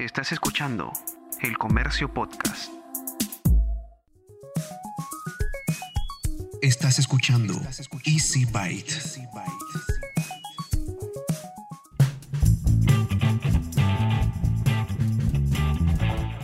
Estás escuchando El Comercio Podcast. Estás escuchando Easy Byte.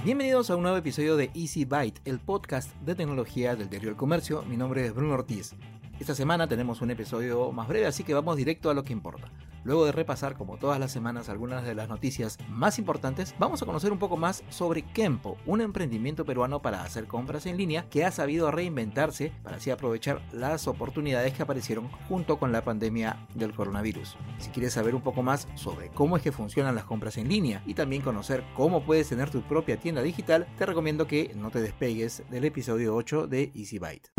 Bienvenidos a un nuevo episodio de Easy Byte, el podcast de tecnología del diario El Comercio. Mi nombre es Bruno Ortiz. Esta semana tenemos un episodio más breve, así que vamos directo a lo que importa. Luego de repasar, como todas las semanas, algunas de las noticias más importantes, vamos a conocer un poco más sobre Kempo, un emprendimiento peruano para hacer compras en línea que ha sabido reinventarse para así aprovechar las oportunidades que aparecieron junto con la pandemia del coronavirus. Si quieres saber un poco más sobre cómo es que funcionan las compras en línea y también conocer cómo puedes tener tu propia tienda digital, te recomiendo que no te despegues del episodio 8 de Easy Byte.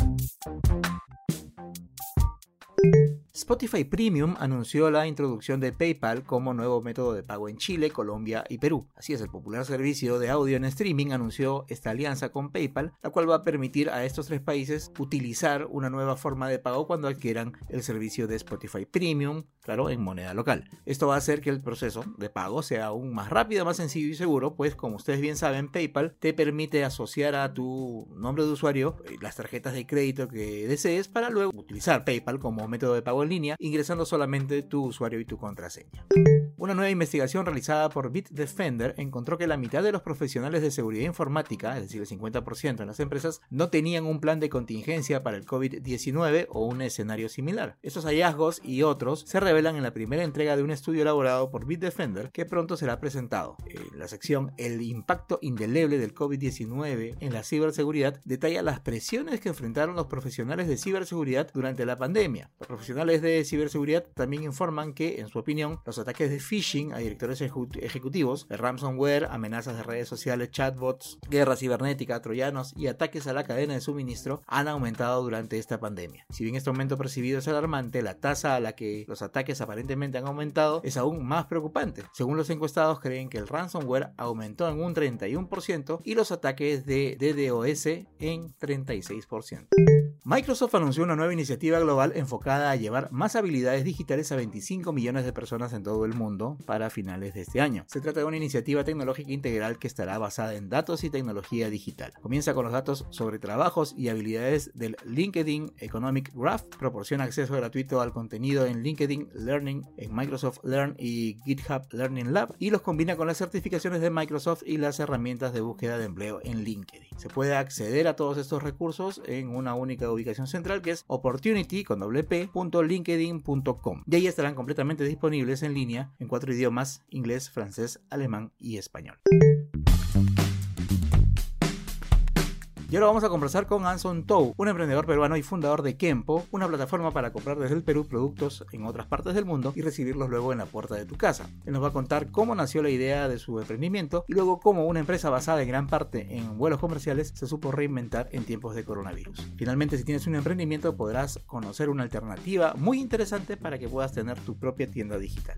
Spotify Premium anunció la introducción de PayPal como nuevo método de pago en Chile, Colombia y Perú. Así es, el popular servicio de audio en streaming anunció esta alianza con PayPal, la cual va a permitir a estos tres países utilizar una nueva forma de pago cuando adquieran el servicio de Spotify Premium, claro, en moneda local. Esto va a hacer que el proceso de pago sea aún más rápido, más sencillo y seguro, pues como ustedes bien saben, PayPal te permite asociar a tu nombre de usuario eh, las tarjetas de crédito que desees para luego utilizar PayPal como método de pago línea ingresando solamente tu usuario y tu contraseña. Una nueva investigación realizada por Bitdefender encontró que la mitad de los profesionales de seguridad informática, es decir, el 50% en las empresas, no tenían un plan de contingencia para el COVID-19 o un escenario similar. Estos hallazgos y otros se revelan en la primera entrega de un estudio elaborado por Bitdefender que pronto será presentado. En la sección El impacto indeleble del COVID-19 en la ciberseguridad detalla las presiones que enfrentaron los profesionales de ciberseguridad durante la pandemia. Los profesionales de ciberseguridad también informan que, en su opinión, los ataques de phishing a directores ejecutivos, el ransomware, amenazas de redes sociales, chatbots, guerra cibernética, troyanos y ataques a la cadena de suministro han aumentado durante esta pandemia. Si bien este aumento percibido es alarmante, la tasa a la que los ataques aparentemente han aumentado es aún más preocupante. Según los encuestados, creen que el ransomware aumentó en un 31% y los ataques de DDoS en 36%. Microsoft anunció una nueva iniciativa global enfocada a llevar más habilidades digitales a 25 millones de personas en todo el mundo para finales de este año. Se trata de una iniciativa tecnológica integral que estará basada en datos y tecnología digital. Comienza con los datos sobre trabajos y habilidades del LinkedIn Economic Graph, proporciona acceso gratuito al contenido en LinkedIn Learning, en Microsoft Learn y GitHub Learning Lab y los combina con las certificaciones de Microsoft y las herramientas de búsqueda de empleo en LinkedIn. Se puede acceder a todos estos recursos en una única ubicación central que es opportunity con y ahí estarán completamente disponibles en línea en cuatro idiomas, inglés, francés, alemán y español. Y ahora vamos a conversar con Anson Tou, un emprendedor peruano y fundador de Kempo, una plataforma para comprar desde el Perú productos en otras partes del mundo y recibirlos luego en la puerta de tu casa. Él nos va a contar cómo nació la idea de su emprendimiento y luego cómo una empresa basada en gran parte en vuelos comerciales se supo reinventar en tiempos de coronavirus. Finalmente, si tienes un emprendimiento podrás conocer una alternativa muy interesante para que puedas tener tu propia tienda digital.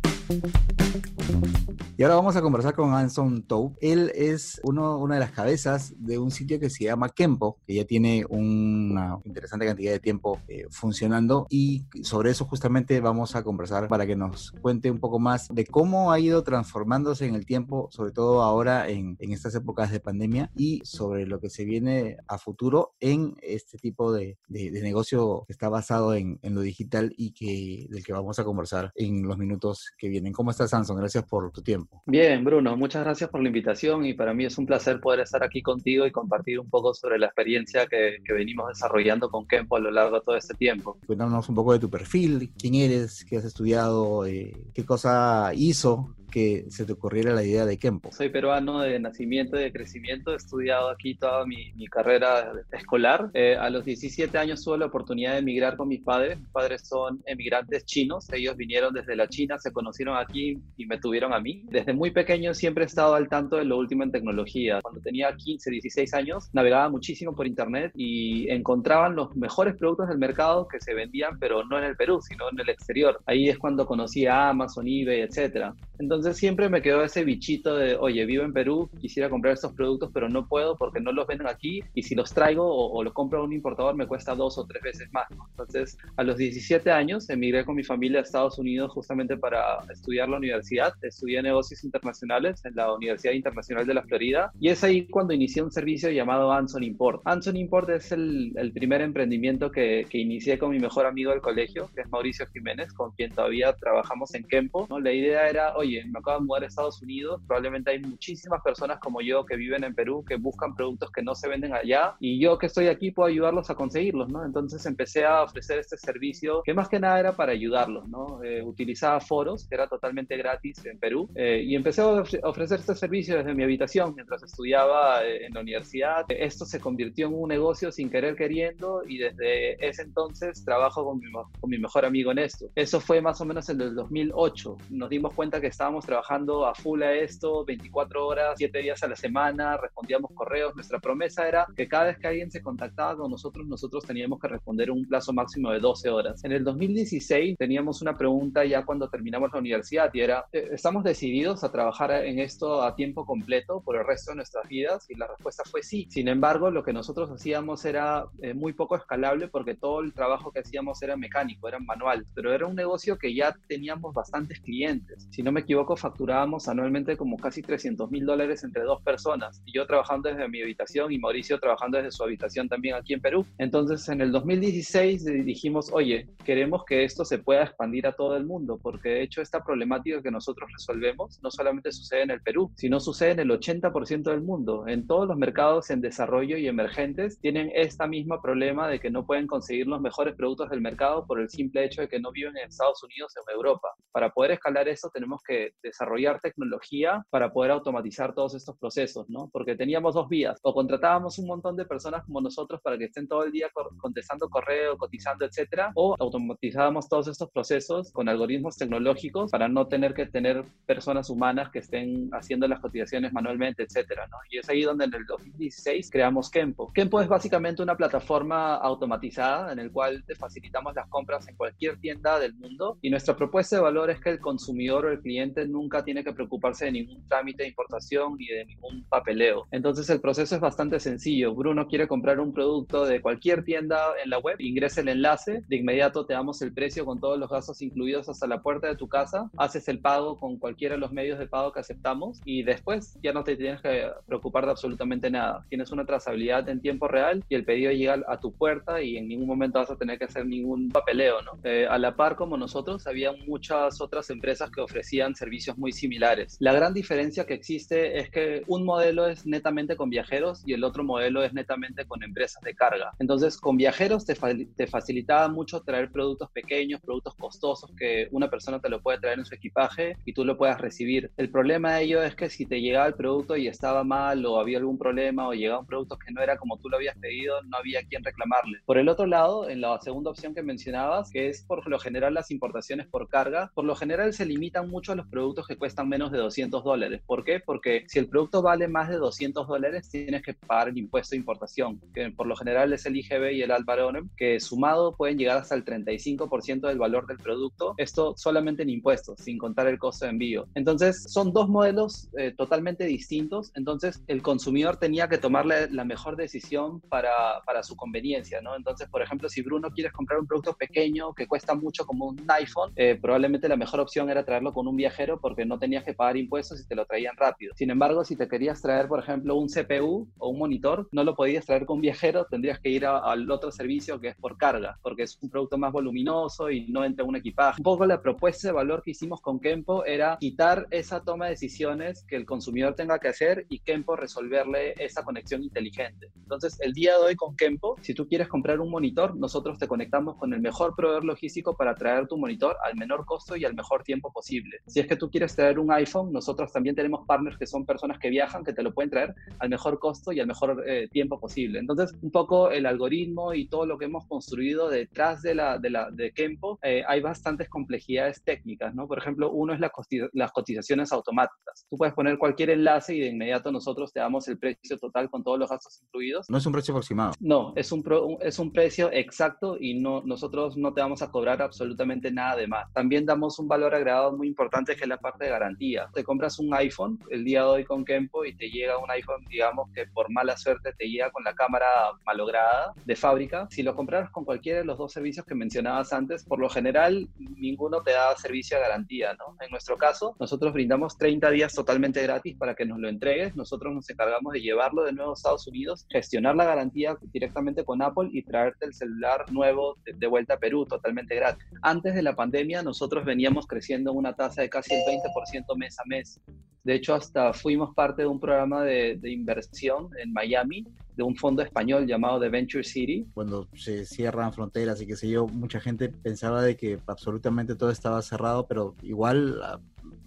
Y ahora vamos a conversar con Anson Tou. Él es uno, una de las cabezas de un sitio que se llama Kempo, que ya tiene una interesante cantidad de tiempo eh, funcionando y sobre eso justamente vamos a conversar para que nos cuente un poco más de cómo ha ido transformándose en el tiempo, sobre todo ahora en, en estas épocas de pandemia y sobre lo que se viene a futuro en este tipo de, de, de negocio que está basado en, en, lo digital y que del que vamos a conversar en los minutos que vienen. ¿Cómo estás, Samson? Gracias por tu tiempo. Bien, Bruno, muchas gracias por la invitación y para mí es un placer poder estar aquí contigo y compartir un poco sobre sobre la experiencia que, que, venimos desarrollando con Kempo a lo largo de todo este tiempo. Cuéntanos un poco de tu perfil, quién eres, qué has estudiado, eh, qué cosa hizo que se te ocurriera la idea de Kempo? Soy peruano de nacimiento y de crecimiento, he estudiado aquí toda mi, mi carrera escolar. Eh, a los 17 años tuve la oportunidad de emigrar con mis padres. Mis padres son emigrantes chinos, ellos vinieron desde la China, se conocieron aquí y me tuvieron a mí. Desde muy pequeño siempre he estado al tanto de lo último en tecnología. Cuando tenía 15, 16 años, navegaba muchísimo por internet y encontraban los mejores productos del mercado que se vendían, pero no en el Perú, sino en el exterior. Ahí es cuando conocí a Amazon, eBay, etc. Entonces, Entonces siempre me quedó ese bichito de, oye, vivo en Perú, quisiera comprar estos productos, pero no puedo porque no los venden aquí y si los traigo o, los compro a un importador me cuesta dos o tres veces más. Entonces, a los 17 años emigré con mi familia a Estados Unidos justamente para estudiar la universidad. Estudié negocios internacionales en la Universidad Internacional de la Florida y es ahí cuando inicié un servicio llamado Anson Import. Anson Import es el, el primer emprendimiento que, que, inicié con mi mejor amigo del colegio, que es Mauricio Jiménez, con quien todavía trabajamos en Kempo. ¿no? La idea era, oye, me acabo de mudar a Estados Unidos, probablemente hay muchísimas personas como yo que viven en Perú, que buscan productos que no se venden allá y yo que estoy aquí puedo ayudarlos a conseguirlos, ¿no? Entonces empecé a ofrecer este servicio que más que nada era para ayudarlos, ¿no? Eh, utilizaba foros, que era totalmente gratis en Perú, eh, y empecé a ofrecer este servicio desde mi habitación mientras estudiaba eh, en la universidad. Esto se convirtió en un negocio sin querer queriendo y desde ese entonces trabajo con mi, con mi mejor amigo en esto. Eso fue más o menos en el 2008. Nos dimos cuenta que estábamos trabajando a full a esto, 24 horas, 7 días a la semana, respondíamos correos. Nuestra promesa era que cada vez que alguien se contactaba con nosotros, nosotros teníamos que responder un plazo máximo de 12 horas. En el 2016 teníamos una pregunta ya cuando terminamos la universidad y era, eh, ¿estamos decididos a trabajar en esto a tiempo completo por el resto de nuestras vidas? Y la respuesta fue sí. Sin embargo, lo que nosotros hacíamos era eh, muy poco escalable porque todo el trabajo que hacíamos era mecánico, era manual, pero era un negocio que ya teníamos bastantes clientes. Si no me equivoco, facturábamos anualmente como casi 300 mil dólares entre dos personas. Y yo trabajando desde mi habitación y Mauricio trabajando desde su habitación también aquí en Perú. Entonces, en el 2016 dijimos, oye, queremos que esto se pueda expandir a todo el mundo, porque de hecho esta problemática que nosotros resolvemos no solamente sucede en el Perú, sino sucede en el 80% del mundo. En todos los mercados en desarrollo y emergentes tienen esta misma problema de que no pueden conseguir los mejores productos del mercado por el simple hecho de que no viven en Estados Unidos o en Europa. Para poder escalar eso tenemos que desarrollar tecnología para poder automatizar todos estos procesos, ¿no? Porque teníamos dos vías, o contratábamos un montón de personas como nosotros para que estén todo el día contestando correo, cotizando, etcétera, o automatizábamos todos estos procesos con algoritmos tecnológicos para no tener que tener personas humanas que estén haciendo las cotizaciones manualmente, etcétera, ¿no? Y es ahí donde en el 2016 creamos Kempo. Kempo es básicamente una plataforma automatizada en el cual te facilitamos las compras en cualquier tienda del mundo y nuestra propuesta de valor es que el consumidor o el cliente nunca tiene que preocuparse de ningún trámite de importación ni de ningún papeleo. Entonces el proceso es bastante sencillo. Bruno quiere comprar un producto de cualquier tienda en la web, ingresa el enlace, de inmediato te damos el precio con todos los gastos incluidos hasta la puerta de tu casa, haces el pago con cualquiera de los medios de pago que aceptamos y después ya no te tienes que preocupar de absolutamente nada. Tienes una trazabilidad en tiempo real y el pedido llega a tu puerta y en ningún momento vas a tener que hacer ningún papeleo. Eh, a la par como nosotros, había muchas otras empresas que ofrecían servicios muy similares. La gran diferencia que existe es que un modelo es netamente con viajeros y el otro modelo es netamente con empresas de carga. Entonces, con viajeros te, te facilitaba mucho traer productos pequeños, productos costosos que una persona te lo puede traer en su equipaje y tú lo puedas recibir. El problema de ello es que si te llegaba el producto y estaba mal o había algún problema o llegaba un producto que no era como tú lo habías pedido, no había quien reclamarle. Por el otro lado, en la segunda opción que mencionabas, que es por lo general las importaciones por carga, por lo general se limitan mucho a los productos que cuestan menos de 200 dólares. ¿Por qué? Porque si el producto vale más de 200 dólares, tienes que pagar el impuesto de importación, que por lo general es el IGB y el Albaronem, que sumado pueden llegar hasta el 35% del valor del producto. Esto solamente en impuestos, sin contar el costo de envío. Entonces, son dos modelos eh, totalmente distintos. Entonces, el consumidor tenía que tomarle la mejor decisión para, para su conveniencia, ¿no? Entonces, por ejemplo, si Bruno quieres comprar un producto pequeño que cuesta mucho como un iPhone, eh, probablemente la mejor opción era traerlo con un viajero porque no tenías que pagar impuestos y te lo traían rápido. Sin embargo, si te querías traer, por ejemplo, un CPU o un monitor, no lo podías traer con viajero, tendrías que ir al otro servicio que es por carga, porque es un producto más voluminoso y no entra un equipaje. Un poco la propuesta de valor que hicimos con Kempo era quitar esa toma de decisiones que el consumidor tenga que hacer y Kempo resolverle esa conexión inteligente. Entonces, el día de hoy con Kempo, si tú quieres comprar un monitor, nosotros te conectamos con el mejor proveedor logístico para traer tu monitor al menor costo y al mejor tiempo posible. Si es que tú quieres traer un iPhone, nosotros también tenemos partners que son personas que viajan, que te lo pueden traer al mejor costo y al mejor eh, tiempo posible. Entonces, un poco el algoritmo y todo lo que hemos construido detrás de la de, la, de Kempo, eh, hay bastantes complejidades técnicas, ¿no? Por ejemplo, uno es la las cotizaciones automáticas. Tú puedes poner cualquier enlace y de inmediato nosotros te damos el precio total con todos los gastos incluidos. No es un precio aproximado. No, es un, es un precio exacto y no, nosotros no te vamos a cobrar absolutamente nada de más. También damos un valor agregado muy importante que la parte de garantía. Te compras un iPhone el día de hoy con Kempo y te llega un iPhone, digamos que por mala suerte te llega con la cámara malograda de fábrica. Si lo compraras con cualquiera de los dos servicios que mencionabas antes, por lo general ninguno te da servicio de garantía, ¿no? En nuestro caso, nosotros brindamos 30 días totalmente gratis para que nos lo entregues. Nosotros nos encargamos de llevarlo de nuevo a Estados Unidos, gestionar la garantía directamente con Apple y traerte el celular nuevo de, vuelta a Perú totalmente gratis. Antes de la pandemia, nosotros veníamos creciendo una tasa de casi el 20% mes a mes. De hecho, hasta fuimos parte de un programa de, inversión en Miami de un fondo español llamado The Venture City. Cuando se cierran fronteras y qué sé yo, mucha gente pensaba de que absolutamente todo estaba cerrado, pero igual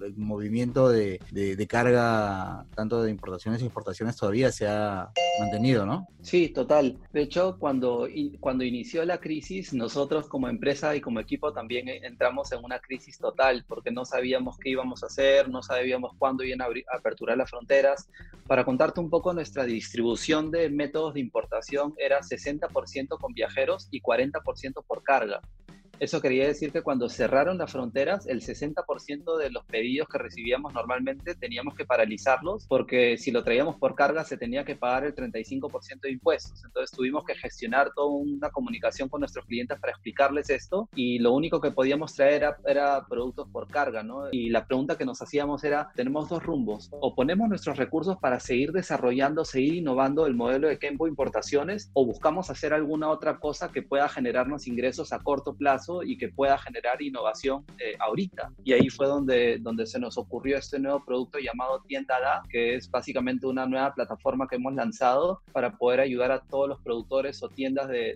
el movimiento de, de, carga, tanto de importaciones e importaciones, todavía se ha mantenido, ¿no? Sí, total. De hecho, cuando, cuando inició la crisis, nosotros como empresa y como equipo también entramos en una crisis total, porque no sabíamos qué íbamos a hacer, no sabíamos cuándo iban a aperturar las fronteras. Para contarte un poco, nuestra distribución de métodos de importación era 60% con viajeros y 40% por carga. Eso quería decir que cuando cerraron las fronteras, el 60% de los pedidos que recibíamos normalmente teníamos que paralizarlos porque si lo traíamos por carga se tenía que pagar el 35% de impuestos. Entonces tuvimos que gestionar toda una comunicación con nuestros clientes para explicarles esto y lo único que podíamos traer era, productos por carga, ¿no? Y la pregunta que nos hacíamos era, tenemos dos rumbos, o ponemos nuestros recursos para seguir desarrollando, seguir innovando el modelo de Kempo Importaciones o buscamos hacer alguna otra cosa que pueda generarnos ingresos a corto plazo y que pueda generar innovación eh, ahorita. Y ahí fue donde, donde se nos ocurrió este nuevo producto llamado Tienda Da, que es básicamente una nueva plataforma que hemos lanzado para poder ayudar a todos los productores o tiendas de,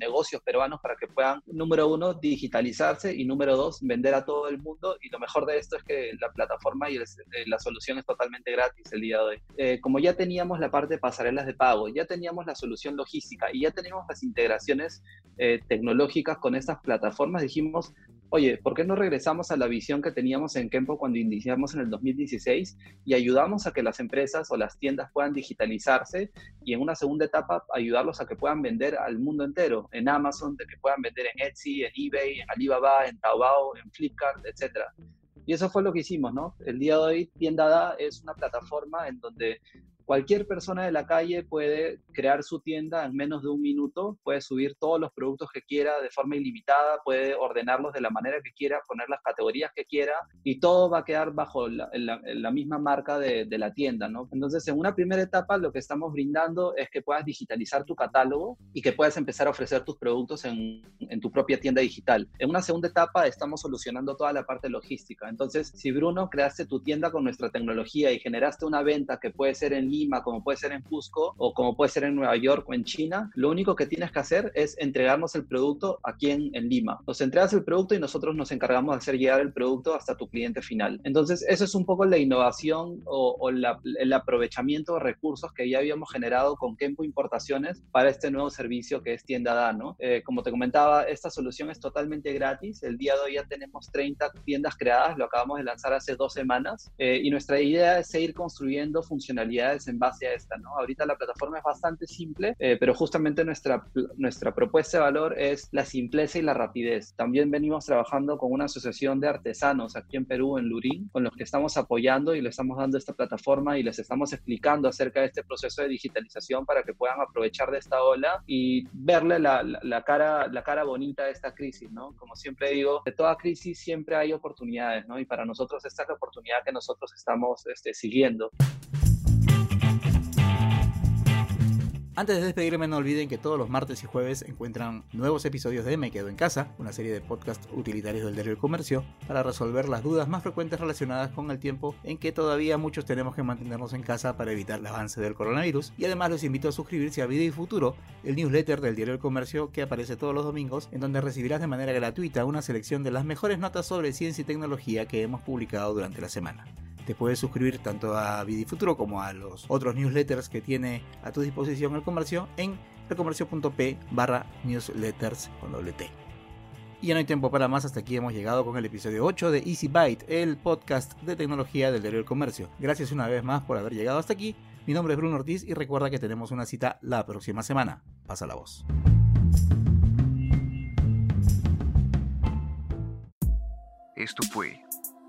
negocios peruanos para que puedan, número uno, digitalizarse y número dos, vender a todo el mundo. Y lo mejor de esto es que la plataforma y eh, la solución es totalmente gratis el día de hoy. Eh, como ya teníamos la parte de pasarelas de pago, ya teníamos la solución logística y ya teníamos las integraciones tecnológicas con estas plataformas, formas dijimos, oye, ¿por qué no regresamos a la visión que teníamos en Kempo cuando iniciamos en el 2016 y ayudamos a que las empresas o las tiendas puedan digitalizarse y en una segunda etapa ayudarlos a que puedan vender al mundo entero, en Amazon, de que puedan vender en Etsy, en eBay, en Alibaba, en Taobao, en Flipkart, etcétera. Y eso fue lo que hicimos, ¿no? El día de hoy Tienda Da es una plataforma en donde Cualquier persona de la calle puede crear su tienda en menos de un minuto, puede subir todos los productos que quiera de forma ilimitada, puede ordenarlos de la manera que quiera, poner las categorías que quiera y todo va a quedar bajo la, misma marca de, la tienda, ¿no? Entonces, en una primera etapa lo que estamos brindando es que puedas digitalizar tu catálogo y que puedas empezar a ofrecer tus productos en, en tu propia tienda digital. En una segunda etapa estamos solucionando toda la parte logística. Entonces, si Bruno creaste tu tienda con nuestra tecnología y generaste una venta que puede ser en como puede ser en Cusco o como puede ser en Nueva York o en China, lo único que tienes que hacer es entregarnos el producto aquí en, en Lima. Nos entregas el producto y nosotros nos encargamos de hacer llegar el producto hasta tu cliente final. Entonces, eso es un poco la innovación o, el aprovechamiento de recursos que ya habíamos generado con Kempo Importaciones para este nuevo servicio que es Tienda Dano. Eh, como te comentaba, esta solución es totalmente gratis. El día de hoy ya tenemos 30 tiendas creadas, lo acabamos de lanzar hace dos semanas eh, y nuestra idea es seguir construyendo funcionalidades en base a esta, ¿no? Ahorita la plataforma es bastante simple, eh, pero justamente nuestra, nuestra propuesta de valor es la simpleza y la rapidez. También venimos trabajando con una asociación de artesanos aquí en Perú, en Lurín, con los que estamos apoyando y le estamos dando esta plataforma y les estamos explicando acerca de este proceso de digitalización para que puedan aprovechar de esta ola y verle la, la, cara, la cara bonita de esta crisis, ¿no? Como siempre digo, de toda crisis siempre hay oportunidades, ¿no? Y para nosotros esta es la oportunidad que nosotros estamos este, siguiendo. Antes de despedirme, no olviden que todos los martes y jueves encuentran nuevos episodios de Me Quedo en Casa, una serie de podcasts utilitarios del diario del comercio, para resolver las dudas más frecuentes relacionadas con el tiempo en que todavía muchos tenemos que mantenernos en casa para evitar el avance del coronavirus. Y además los invito a suscribirse a Vida y Futuro, el newsletter del diario del comercio que aparece todos los domingos, en donde recibirás de manera gratuita una selección de las mejores notas sobre ciencia y tecnología que hemos publicado durante la semana. Te puedes suscribir tanto a Vidifuturo como a los otros newsletters que tiene a tu disposición el comercio en elcomercio.p barra newsletters con doble T. Y ya no hay tiempo para más, hasta aquí hemos llegado con el episodio 8 de Easy Byte, el podcast de tecnología del diario del comercio. Gracias una vez más por haber llegado hasta aquí. Mi nombre es Bruno Ortiz y recuerda que tenemos una cita la próxima semana. Pasa la voz. Esto fue